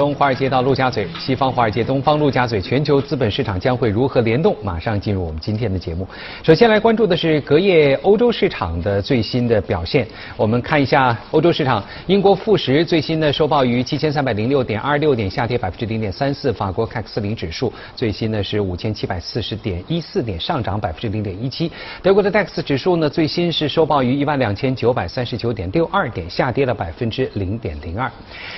从华尔街到陆家嘴，西方华尔街、东方陆家嘴，全球资本市场将会如何联动？马上进入我们今天的节目。首先来关注的是隔夜欧洲市场的最新的表现。我们看一下欧洲市场，英国富时最新的收报于七千三百零六点二六点，下跌百分之零点三四。法国 CAC 四零指数最新呢是五千七百四十点一四点，上涨百分之零点一七。德国的 DAX 指数呢最新是收报于一万两千九百三十九点六二点，下跌了百分之零点零二。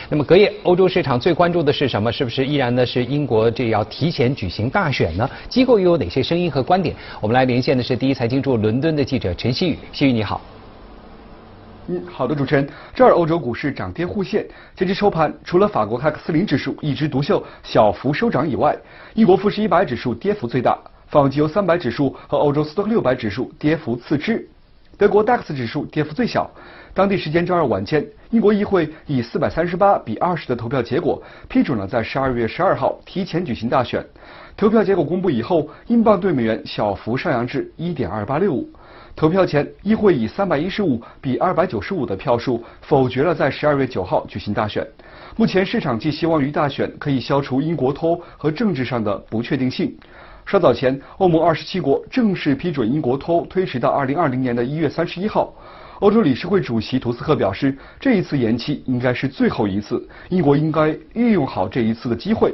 那么隔夜欧洲市场最关注的是什么？是不是依然呢是英国这要提前举行大选呢？机构又有哪些声音和观点？我们来连线的是第一财经驻伦敦的记者陈曦宇，曦宇你好。嗯，好的，主持人。这儿欧洲股市涨跌互现，截至收盘，除了法国 CAC 四零指数一枝独秀，小幅收涨以外，英国富时一百指数跌幅最大，泛欧三百指数和欧洲斯托克六百指数跌幅次之，德国 DAX 指数跌幅最小。当地时间周二晚间，英国议会以四百三十八比二十的投票结果，批准了在十二月十二号提前举行大选。投票结果公布以后，英镑对美元小幅上扬至一点二八六五。投票前，议会以三百一十五比二百九十五的票数否决了在十二月九号举行大选。目前市场寄希望于大选可以消除英国脱欧和政治上的不确定性。稍早前，欧盟二十七国正式批准英国脱欧推迟到二零二零年的一月三十一号。欧洲理事会主席图斯克表示，这一次延期应该是最后一次，英国应该运用好这一次的机会。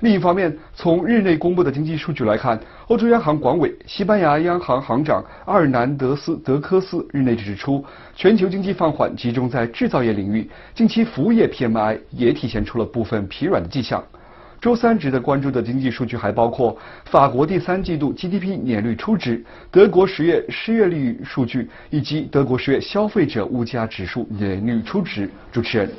另一方面，从日内公布的经济数据来看，欧洲央行管委、西班牙央行行长阿尔南德斯·德科斯日内指出，全球经济放缓集中在制造业领域，近期服务业 PMI 也体现出了部分疲软的迹象。周三值得关注的经济数据还包括法国第三季度 GDP 年率初值、德国十月失业率数据以及德国十月消费者物价指数年率初值。主持人，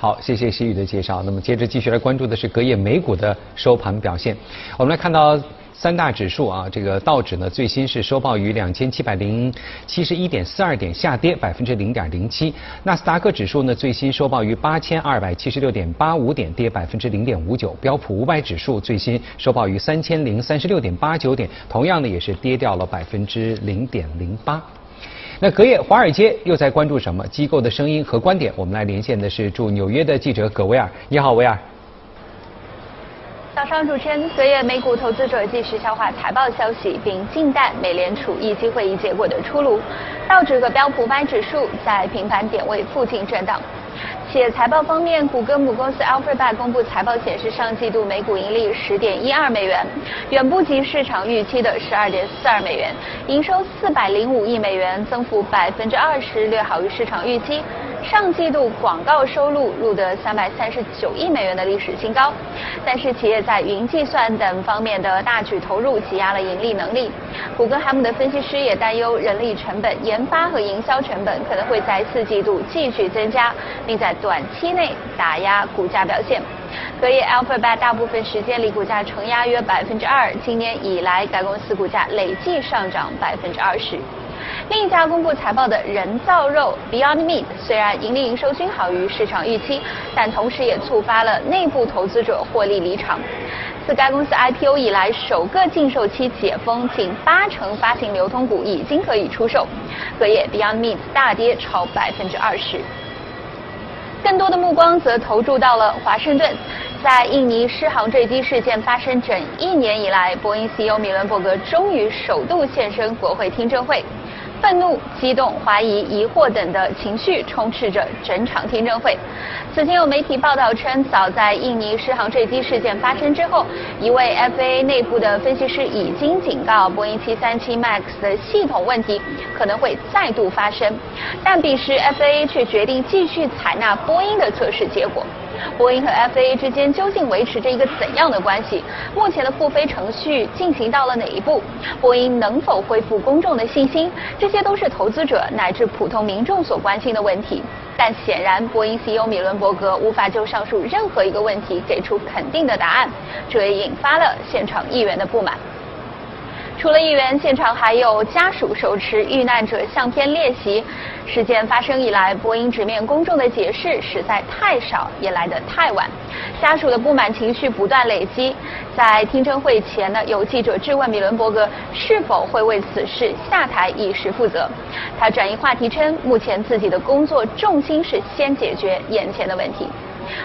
好，谢谢西宇的介绍。那么接着继续来关注的是隔夜美股的收盘表现。我们来看到。三大指数啊，这个道指呢最新是收报于两千七百零七十一点四二点，下跌百分之零点零七。纳斯达克指数呢最新收报于八千二百七十六点八五点，跌百分之零点五九。标普五百指数最新收报于三千零三十六点八九点，同样呢也是跌掉了百分之零点零八。那隔夜华尔街又在关注什么？机构的声音和观点，我们来连线的是驻纽约的记者葛维尔。你好，维尔。早上，主持人，昨夜美股投资者继续消化财报消息，并静待美联储议息会议结果的出炉。道指和标普百指数在平盘点位附近震荡。且财报方面，谷歌母公司 Alphabet 公布财报显示，上季度每股盈利十点一二美元，远不及市场预期的十二点四二美元，营收四百零五亿美元，增幅百分之二十，略好于市场预期。上季度广告收入录得三百三十九亿美元的历史新高，但是企业在云计算等方面的大举投入挤压了盈利能力。谷歌海姆的分析师也担忧人力成本、研发和营销成本可能会在四季度继续增加，并在短期内打压股价表现。隔夜，Alphabet 大部分时间里股价承压约百分之二。今年以来，该公司股价累计上涨百分之二十。另一家公布财报的人造肉 Beyond Meat，虽然盈利营收均好于市场预期，但同时也触发了内部投资者获利离场。自该公司 IPO 以来，首个禁售期解封，近八成发行流通股已经可以出售。隔夜 Beyond Meat 大跌超百分之二十。更多的目光则投注到了华盛顿，在印尼失航坠机事件发生整一年以来，波音 CEO 米伦伯格终于首度现身国会听证会。愤怒、激动、怀疑、疑惑等的情绪充斥着整场听证会。此前有媒体报道称，早在印尼失航坠机事件发生之后，一位 FAA 内部的分析师已经警告波音737 MAX 的系统问题可能会再度发生，但彼时 FAA 却决定继续采纳波音的测试结果。波音和 FAA 之间究竟维持着一个怎样的关系？目前的复飞程序进行到了哪一步？波音能否恢复公众的信心？这些都是投资者乃至普通民众所关心的问题。但显然，波音 CEO 米伦伯格无法就上述任何一个问题给出肯定的答案，这也引发了现场议员的不满。除了议员，现场还有家属手持遇难者相片列席。事件发生以来，波音直面公众的解释实在太少，也来得太晚。家属的不满情绪不断累积。在听证会前呢，有记者质问米伦伯格是否会为此事下台以实负责。他转移话题称，目前自己的工作重心是先解决眼前的问题。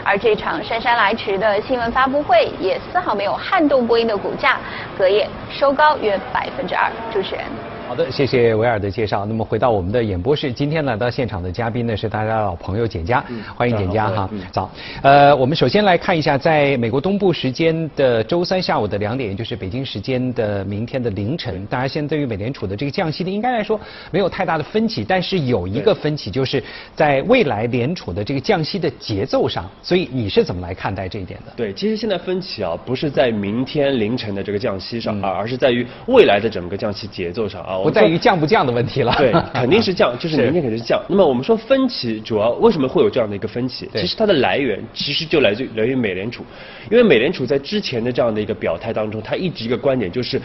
而这场姗姗来迟的新闻发布会也丝毫没有撼动波音的股价，隔夜收高约百分之二。主持人。好的，谢谢维尔的介绍。那么回到我们的演播室，今天来到现场的嘉宾呢是大家的老朋友简佳，欢迎简佳哈。早，呃，我们首先来看一下，在美国东部时间的周三下午的两点，也就是北京时间的明天的凌晨，大家现在对于美联储的这个降息呢，应该来说没有太大的分歧，但是有一个分歧，就是在未来联储的这个降息的节奏上。所以你是怎么来看待这一点的？对，其实现在分歧啊，不是在明天凌晨的这个降息上啊，而是在于未来的整个降息节奏上啊。不在于降不降的问题了。对，肯定是降，就是明天肯定是降。那么我们说分歧，主要为什么会有这样的一个分歧？其实它的来源其实就来自于来源于美联储，因为美联储在之前的这样的一个表态当中，它一直一个观点就是，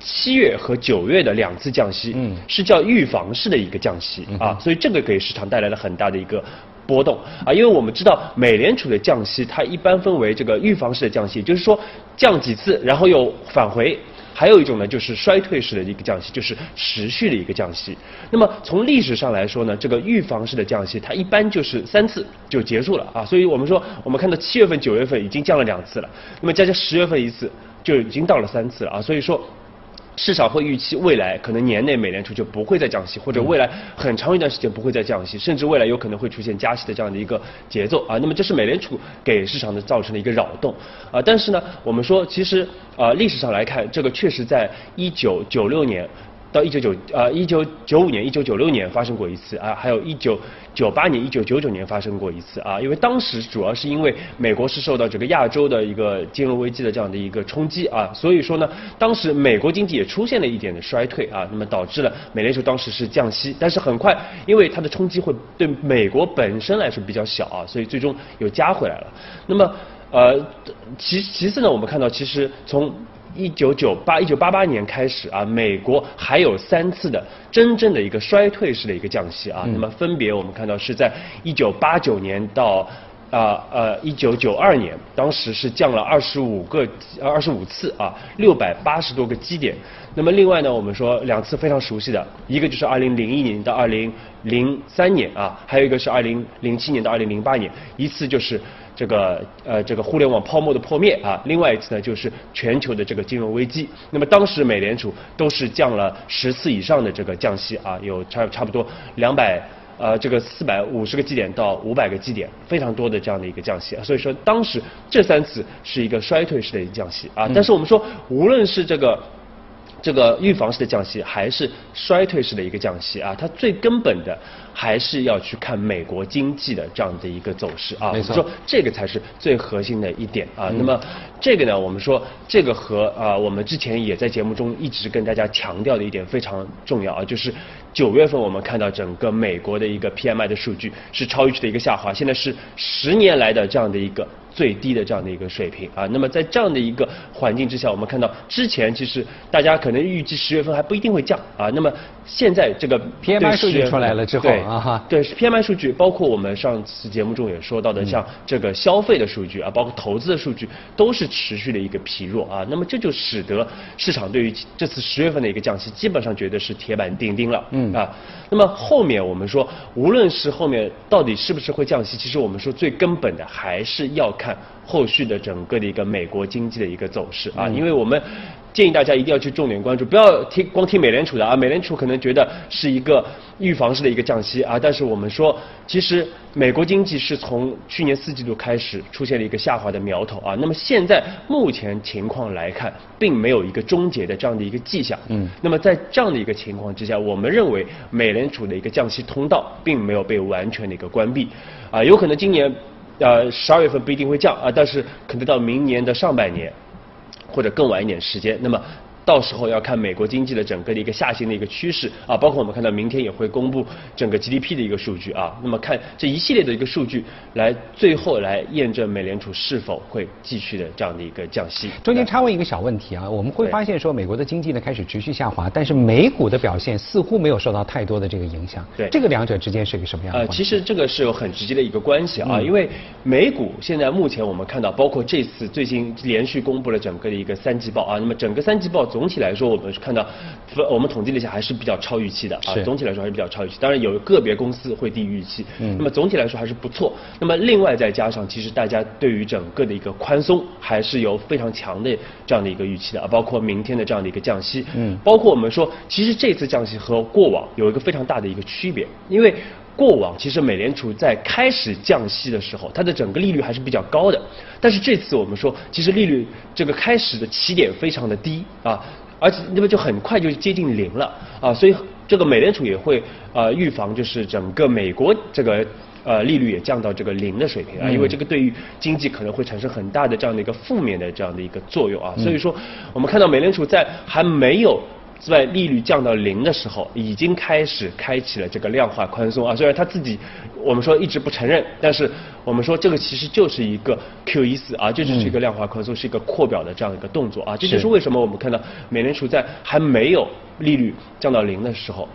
七月和九月的两次降息，嗯，是叫预防式的一个降息啊，所以这个给市场带来了很大的一个波动啊，因为我们知道美联储的降息，它一般分为这个预防式的降息，就是说降几次，然后又返回。还有一种呢，就是衰退式的一个降息，就是持续的一个降息。那么从历史上来说呢，这个预防式的降息，它一般就是三次就结束了啊。所以我们说，我们看到七月份、九月份已经降了两次了，那么加上十月份一次，就已经到了三次了啊。所以说。市场会预期未来可能年内美联储就不会再降息，或者未来很长一段时间不会再降息，甚至未来有可能会出现加息的这样的一个节奏啊。那么这是美联储给市场的造成的一个扰动啊。但是呢，我们说其实啊历史上来看，这个确实在一九九六年。到一九九呃一九九五年、一九九六年发生过一次啊，还有一九九八年、一九九九年发生过一次啊，因为当时主要是因为美国是受到整个亚洲的一个金融危机的这样的一个冲击啊，所以说呢，当时美国经济也出现了一点的衰退啊，那么导致了美联储当时是降息，但是很快因为它的冲击会对美国本身来说比较小啊，所以最终又加回来了。那么呃其其次呢，我们看到其实从一九九八一九八八年开始啊，美国还有三次的真正的一个衰退式的一个降息啊。那么分别我们看到是在一九八九年到啊呃一九九二年，当时是降了二十五个二十五次啊，六百八十多个基点。那么另外呢，我们说两次非常熟悉的，一个就是二零零一年到二零零三年啊，还有一个是二零零七年到二零零八年，一次就是。这个呃，这个互联网泡沫的破灭啊，另外一次呢就是全球的这个金融危机。那么当时美联储都是降了十次以上的这个降息啊，有差差不多两百呃这个四百五十个基点到五百个基点，非常多的这样的一个降息。所以说当时这三次是一个衰退式的一个降息啊。但是我们说，无论是这个。这个预防式的降息还是衰退式的一个降息啊？它最根本的还是要去看美国经济的这样的一个走势啊。没错，说这个才是最核心的一点啊。那么这个呢，我们说这个和啊，我们之前也在节目中一直跟大家强调的一点非常重要啊，就是九月份我们看到整个美国的一个 PMI 的数据是超预期的一个下滑，现在是十年来的这样的一个。最低的这样的一个水平啊，那么在这样的一个环境之下，我们看到之前其实大家可能预计十月份还不一定会降啊，那么现在这个 PMI 数据出来了之后啊哈，对 PMI 数据，包括我们上次节目中也说到的，像这个消费的数据啊，包括投资的数据，都是持续的一个疲弱啊，那么这就使得市场对于这次十月份的一个降息，基本上觉得是铁板钉钉了，嗯。啊，那么后面我们说，无论是后面到底是不是会降息，其实我们说最根本的还是要看。看后续的整个的一个美国经济的一个走势啊，因为我们建议大家一定要去重点关注，不要听光听美联储的啊，美联储可能觉得是一个预防式的一个降息啊，但是我们说，其实美国经济是从去年四季度开始出现了一个下滑的苗头啊，那么现在目前情况来看，并没有一个终结的这样的一个迹象，嗯，那么在这样的一个情况之下，我们认为美联储的一个降息通道并没有被完全的一个关闭，啊，有可能今年。呃，十二月份不一定会降啊，但是可能到明年的上半年，或者更晚一点时间，那么。到时候要看美国经济的整个的一个下行的一个趋势啊，包括我们看到明天也会公布整个 GDP 的一个数据啊，那么看这一系列的一个数据，来最后来验证美联储是否会继续的这样的一个降息。中间插问一个小问题啊，我们会发现说美国的经济呢开始持续下滑，但是美股的表现似乎没有受到太多的这个影响。对，这个两者之间是一个什么样的？呃，其实这个是有很直接的一个关系啊，因为美股现在目前我们看到，包括这次最近连续公布了整个的一个三季报啊，那么整个三季报。总体来说我们看到，我们统计了一下还是比较超预期的啊，总体来说还是比较超预期。当然有个别公司会低于预期，嗯，那么总体来说还是不错。那么另外再加上，其实大家对于整个的一个宽松还是有非常强的这样的一个预期的啊，包括明天的这样的一个降息，嗯，包括我们说，其实这次降息和过往有一个非常大的一个区别，因为。过往其实美联储在开始降息的时候，它的整个利率还是比较高的。但是这次我们说，其实利率这个开始的起点非常的低啊，而且那么就很快就接近零了啊，所以这个美联储也会呃预防，就是整个美国这个呃利率也降到这个零的水平啊，因为这个对于经济可能会产生很大的这样的一个负面的这样的一个作用啊。所以说，我们看到美联储在还没有。在利率降到零的时候，已经开始开启了这个量化宽松啊。虽然他自己我们说一直不承认，但是我们说这个其实就是一个 QE 四啊，这就是一个量化宽松，是一个扩表的这样一个动作啊。这就是为什么我们看到美联储在还没有利率降到零的时候。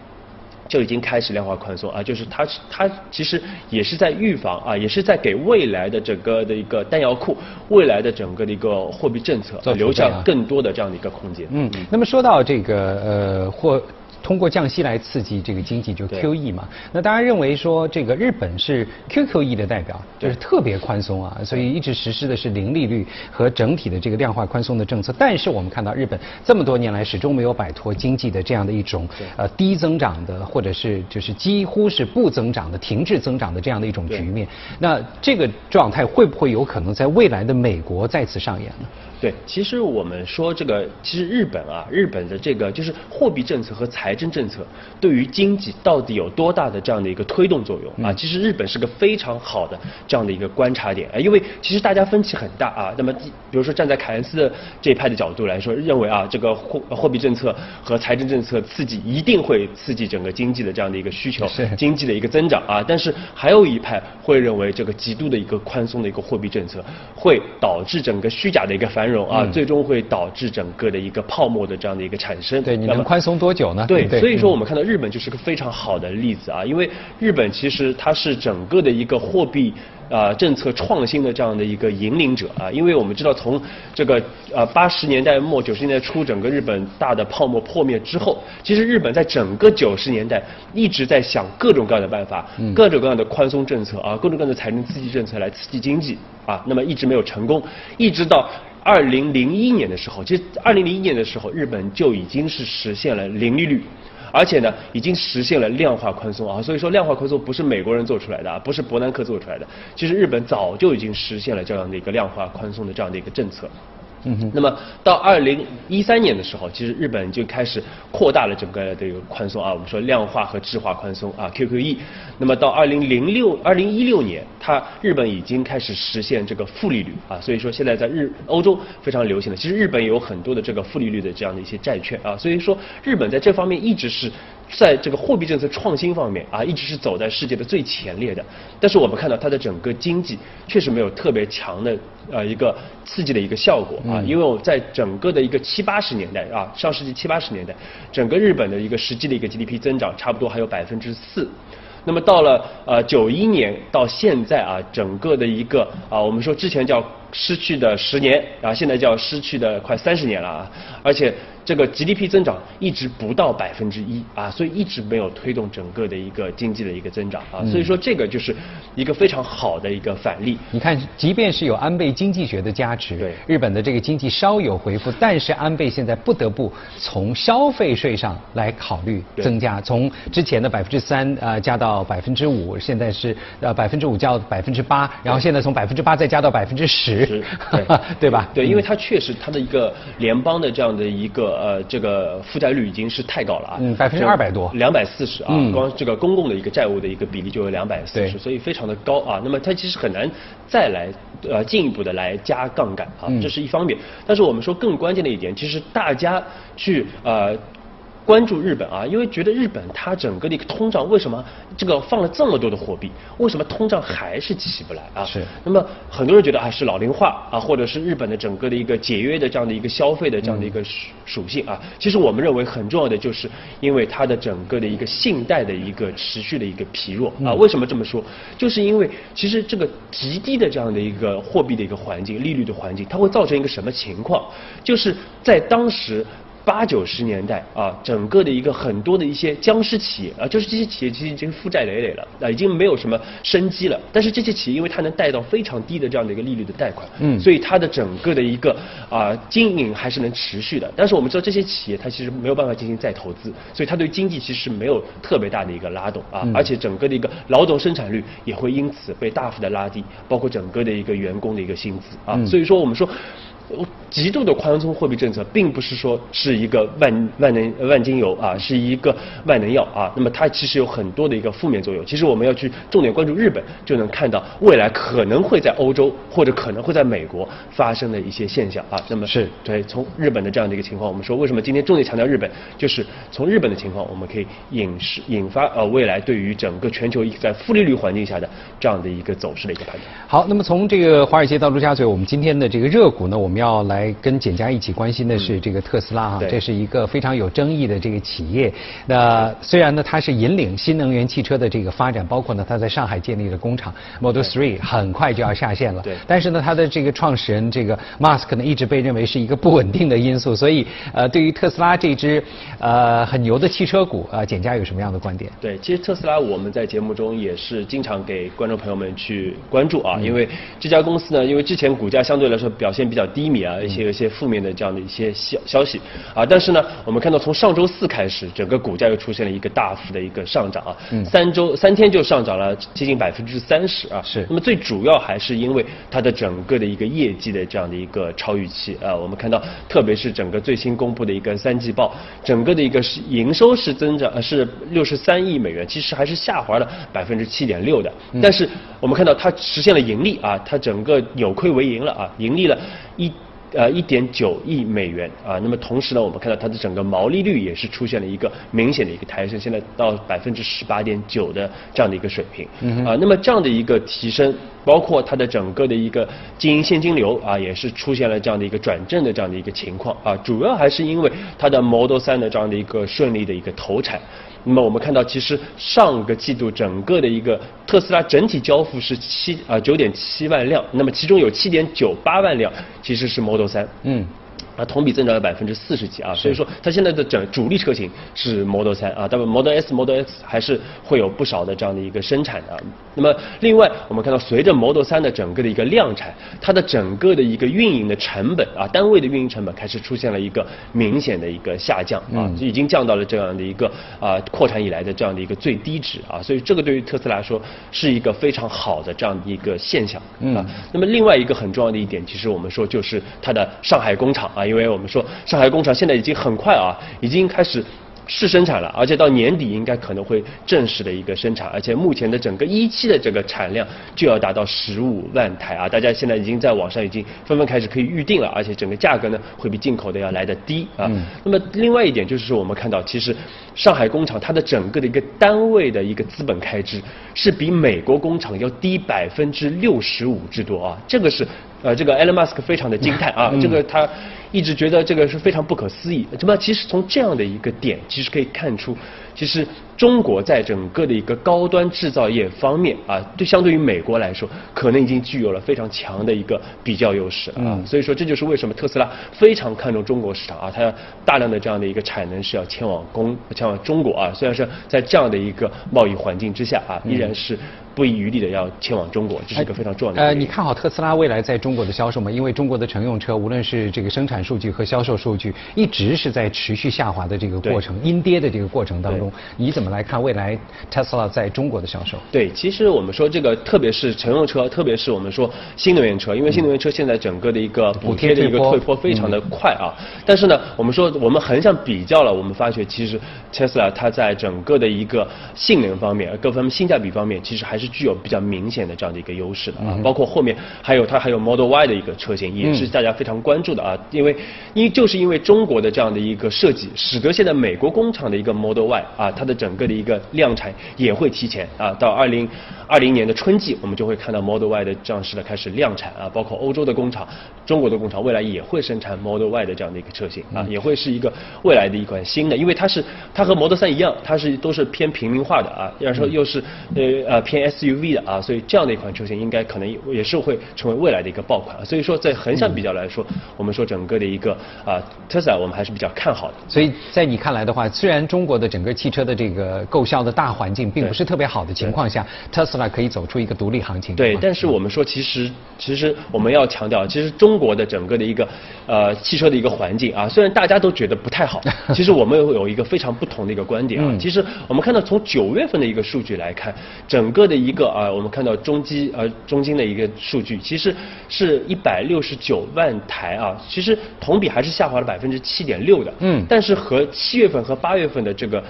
就已经开始量化宽松啊，就是它它其实也是在预防啊，也是在给未来的整个的一个弹药库，未来的整个的一个货币政策留下更多的这样的一个空间。嗯，那么说到这个呃或。通过降息来刺激这个经济，就 QE 嘛。那大家认为说，这个日本是 QQE 的代表，就是特别宽松啊，所以一直实施的是零利率和整体的这个量化宽松的政策。但是我们看到日本这么多年来始终没有摆脱经济的这样的一种呃低增长的，或者是就是几乎是不增长的、停滞增长的这样的一种局面。那这个状态会不会有可能在未来的美国再次上演呢？对，其实我们说这个，其实日本啊，日本的这个就是货币政策和财政政策对于经济到底有多大的这样的一个推动作用啊？其实日本是个非常好的这样的一个观察点啊，因为其实大家分歧很大啊。那么，比如说站在凯恩斯这一派的角度来说，认为啊，这个货货币政策和财政政策刺激一定会刺激整个经济的这样的一个需求，经济的一个增长啊。但是还有一派会认为，这个极度的一个宽松的一个货币政策会导致整个虚假的一个繁。容啊，最终会导致整个的一个泡沫的这样的一个产生。对，你能宽松多久呢？对，所以说我们看到日本就是个非常好的例子啊，因为日本其实它是整个的一个货币。啊，政策创新的这样的一个引领者啊，因为我们知道从这个呃八十年代末九十年代初，整个日本大的泡沫破灭之后，其实日本在整个九十年代一直在想各种各样的办法，各种各样的宽松政策啊，各种各样的财政刺激政策来刺激经济啊，那么一直没有成功，一直到二零零一年的时候，其实二零零一年的时候，日本就已经是实现了零利率。而且呢，已经实现了量化宽松啊，所以说量化宽松不是美国人做出来的啊，不是伯南克做出来的，其实日本早就已经实现了这样的一个量化宽松的这样的一个政策。嗯哼，那么到二零一三年的时候，其实日本就开始扩大了整个的这个宽松啊，我们说量化和质化宽松啊，QQE。那么到二零零六、二零一六年，它日本已经开始实现这个负利率啊，所以说现在在日欧洲非常流行的，其实日本有很多的这个负利率的这样的一些债券啊，所以说日本在这方面一直是。在这个货币政策创新方面啊，一直是走在世界的最前列的。但是我们看到它的整个经济确实没有特别强的呃一个刺激的一个效果啊，因为我在整个的一个七八十年代啊，上世纪七八十年代，整个日本的一个实际的一个 GDP 增长差不多还有百分之四。那么到了呃九一年到现在啊，整个的一个啊，我们说之前叫失去的十年啊，现在叫失去的快三十年了啊，而且。这个 GDP 增长一直不到百分之一啊，所以一直没有推动整个的一个经济的一个增长啊，所以说这个就是一个非常好的一个反例。你看，即便是有安倍经济学的加持，对日本的这个经济稍有回复，但是安倍现在不得不从消费税上来考虑增加，从之前的百分之三呃加到百分之五，现在是呃百分之五加到百分之八，然后现在从百分之八再加到百分之十，对吧？对，因为它确实它的一个联邦的这样的一个。呃，这个负债率已经是太高了啊，嗯，百分之二百多，两百四十啊，光这个公共的一个债务的一个比例就有两百四十，所以非常的高啊。那么它其实很难再来呃进一步的来加杠杆啊，这是一方面。但是我们说更关键的一点，其实大家去呃。关注日本啊，因为觉得日本它整个的一个通胀为什么这个放了这么多的货币，为什么通胀还是起不来啊？是。那么很多人觉得啊是老龄化啊，或者是日本的整个的一个节约的这样的一个消费的这样的一个属属性啊。其实我们认为很重要的就是因为它的整个的一个信贷的一个持续的一个疲弱啊。为什么这么说？就是因为其实这个极低的这样的一个货币的一个环境、利率的环境，它会造成一个什么情况？就是在当时。八九十年代啊，整个的一个很多的一些僵尸企业啊，就是这些企业其实已经负债累累了啊，已经没有什么生机了。但是这些企业因为它能贷到非常低的这样的一个利率的贷款，嗯，所以它的整个的一个啊经营还是能持续的。但是我们知道这些企业它其实没有办法进行再投资，所以它对经济其实没有特别大的一个拉动啊，而且整个的一个劳动生产率也会因此被大幅的拉低，包括整个的一个员工的一个薪资啊，所以说我们说。极度的宽松货币政策，并不是说是一个万万能万金油啊，是一个万能药啊。那么它其实有很多的一个负面作用。其实我们要去重点关注日本，就能看到未来可能会在欧洲或者可能会在美国发生的一些现象啊。那么是对从日本的这样的一个情况，我们说为什么今天重点强调日本，就是从日本的情况，我们可以引示引发呃未来对于整个全球在负利率环境下的这样的一个走势的一个判断。好，那么从这个华尔街到陆家嘴，我们今天的这个热股呢，我们要来。跟简家一起关心的是这个特斯拉哈，这是一个非常有争议的这个企业。那虽然呢，它是引领新能源汽车的这个发展，包括呢，它在上海建立了工厂，Model Three 很快就要下线了。对。但是呢，它的这个创始人这个 Musk 呢，一直被认为是一个不稳定的因素。所以，呃，对于特斯拉这支呃很牛的汽车股，啊，简家有什么样的观点？对，其实特斯拉我们在节目中也是经常给观众朋友们去关注啊，因为这家公司呢，因为之前股价相对来说表现比较低迷啊。一些一些负面的这样的一些消消息啊，但是呢，我们看到从上周四开始，整个股价又出现了一个大幅的一个上涨啊，三周三天就上涨了接近百分之三十啊。是。那么最主要还是因为它的整个的一个业绩的这样的一个超预期啊，我们看到特别是整个最新公布的一个三季报，整个的一个是营收是增长是六十三亿美元，其实还是下滑了百分之七点六的。但是我们看到它实现了盈利啊，它整个扭亏为盈了啊，盈利了一。呃，一点九亿美元啊，那么同时呢，我们看到它的整个毛利率也是出现了一个明显的一个抬升，现在到百分之十八点九的这样的一个水平。啊，那么这样的一个提升，包括它的整个的一个经营现金流啊，也是出现了这样的一个转正的这样的一个情况啊，主要还是因为它的 Model 三的这样的一个顺利的一个投产。那么我们看到，其实上个季度整个的一个特斯拉整体交付是七啊九点七万辆，那么其中有七点九八万辆其实是 Model 三。嗯。啊，同比增长了百分之四十几啊，所以说它现在的整主力车型是 Model 3啊，但 Model S、Model X 还是会有不少的这样的一个生产的。啊那么另外，我们看到随着 Model 3的整个的一个量产，它的整个的一个运营的成本啊，单位的运营成本开始出现了一个明显的一个下降啊，已经降到了这样的一个啊扩产以来的这样的一个最低值啊，所以这个对于特斯拉来说是一个非常好的这样的一个现象啊。那么另外一个很重要的一点，其实我们说就是它的上海工厂啊。因为我们说上海工厂现在已经很快啊，已经开始。试生产了，而且到年底应该可能会正式的一个生产，而且目前的整个一期的这个产量就要达到十五万台啊！大家现在已经在网上已经纷纷开始可以预定了，而且整个价格呢会比进口的要来的低啊。那么另外一点就是说，我们看到其实上海工厂它的整个的一个单位的一个资本开支是比美国工厂要低百分之六十五之多啊！这个是呃这个 Elon Musk 非常的惊叹啊！这个他。一直觉得这个是非常不可思议。那么，其实从这样的一个点，其实可以看出，其实中国在整个的一个高端制造业方面啊，对相对于美国来说，可能已经具有了非常强的一个比较优势啊。所以说，这就是为什么特斯拉非常看重中国市场啊，它要大量的这样的一个产能是要迁往公迁往中国啊。虽然是在这样的一个贸易环境之下啊，依然是。不遗余力的要前往中国，这是一个非常重要的。呃，你看好特斯拉未来在中国的销售吗？因为中国的乘用车，无论是这个生产数据和销售数据，一直是在持续下滑的这个过程，阴跌的这个过程当中，你怎么来看未来特斯拉在中国的销售？对，其实我们说这个，特别是乘用车，特别是我们说新能源车，因为新能源车现在整个的一个补贴的一个退坡非常的快啊。但是呢，我们说我们横向比较了，我们发觉其实特斯拉它在整个的一个性能方面，各方面性价比方面，其实还是。具有比较明显的这样的一个优势的啊，包括后面还有它还有 Model Y 的一个车型，也是大家非常关注的啊，因为因就是因为中国的这样的一个设计，使得现在美国工厂的一个 Model Y 啊，它的整个的一个量产也会提前啊，到二零二零年的春季，我们就会看到 Model Y 的这样式的开始量产啊，包括欧洲的工厂、中国的工厂，未来也会生产 Model Y 的这样的一个车型啊，也会是一个未来的一款新的，因为它是它和 Model 3一样，它是都是偏平民化的啊，要说又是呃呃偏 S。SUV 的啊，所以这样的一款车型应该可能也是会成为未来的一个爆款。所以说在横向比较来说，我们说整个的一个啊特斯拉我们还是比较看好的。所以在你看来的话，虽然中国的整个汽车的这个购销的大环境并不是特别好的情况下，特斯拉可以走出一个独立行情。对，但是我们说其实其实我们要强调，其实中国的整个的一个呃汽车的一个环境啊，虽然大家都觉得不太好，其实我们有一个非常不同的一个观点啊。其实我们看到从九月份的一个数据来看，整个的一个啊，我们看到中基呃中金的一个数据，其实是一百六十九万台啊，其实同比还是下滑了百分之七点六的。嗯。但是和七月份和八月份的这个。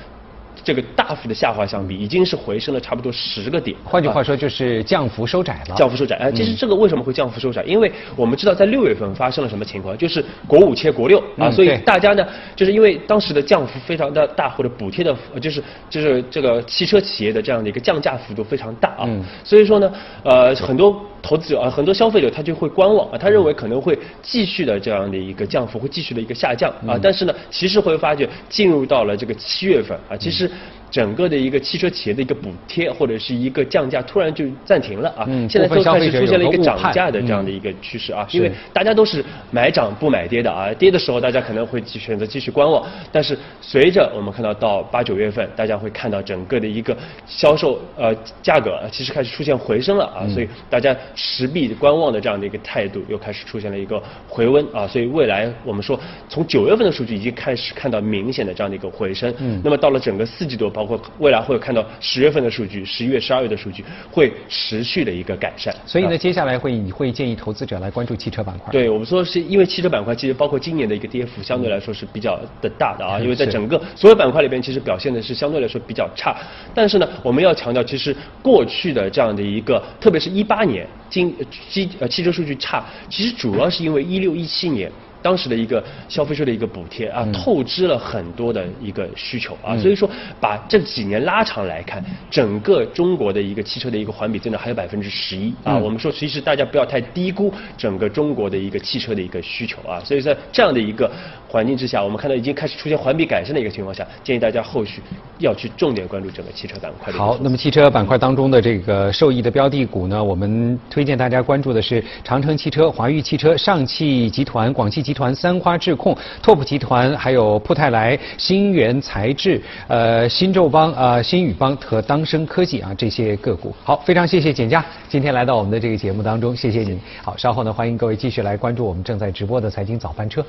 这个大幅的下滑相比，已经是回升了差不多十个点。换句话说，就是降幅收窄了。降幅收窄，哎，其实这个为什么会降幅收窄？因为我们知道在六月份发生了什么情况，就是国五切国六啊，所以大家呢，就是因为当时的降幅非常的大，或者补贴的，就是就是这个汽车企业的这样的一个降价幅度非常大啊，所以说呢，呃，很多。投资者啊，很多消费者他就会观望啊，他认为可能会继续的这样的一个降幅，会继续的一个下降啊。但是呢，其实会发觉进入到了这个七月份啊，其实整个的一个汽车企业的一个补贴或者是一个降价突然就暂停了啊。现在都开始出现了一个涨价的这样的一个趋势啊，因为大家都是买涨不买跌的啊，跌的时候大家可能会选择继续观望，但是随着我们看到到八九月份，大家会看到整个的一个销售呃价格其实开始出现回升了啊，所以大家。持币观望的这样的一个态度又开始出现了一个回温啊，所以未来我们说从九月份的数据已经开始看到明显的这样的一个回升，嗯，那么到了整个四季度，包括未来会看到十月份的数据、十一月、十二月的数据会持续的一个改善。所以呢，接下来会你会建议投资者来关注汽车板块？对我们说是因为汽车板块其实包括今年的一个跌幅相对来说是比较的大的啊，因为在整个所有板块里边其实表现的是相对来说比较差，但是呢，我们要强调其实过去的这样的一个，特别是一八年。经机呃汽车数据差，其实主要是因为一六一七年。当时的一个消费税的一个补贴啊，透支了很多的一个需求啊，所以说把这几年拉长来看，整个中国的一个汽车的一个环比增长还有百分之十一啊。我们说其实大家不要太低估整个中国的一个汽车的一个需求啊。所以在这样的一个环境之下，我们看到已经开始出现环比改善的一个情况下，建议大家后续要去重点关注整个汽车板块。好，那么汽车板块当中的这个受益的标的股呢，我们推荐大家关注的是长城汽车、华域汽车、上汽集团、广汽。集团、三花智控、拓普集团，还有普泰来、新源材质、呃新宙邦、呃新宇邦和当升科技啊这些个股。好，非常谢谢简佳今天来到我们的这个节目当中，谢谢您。好，稍后呢，欢迎各位继续来关注我们正在直播的财经早班车。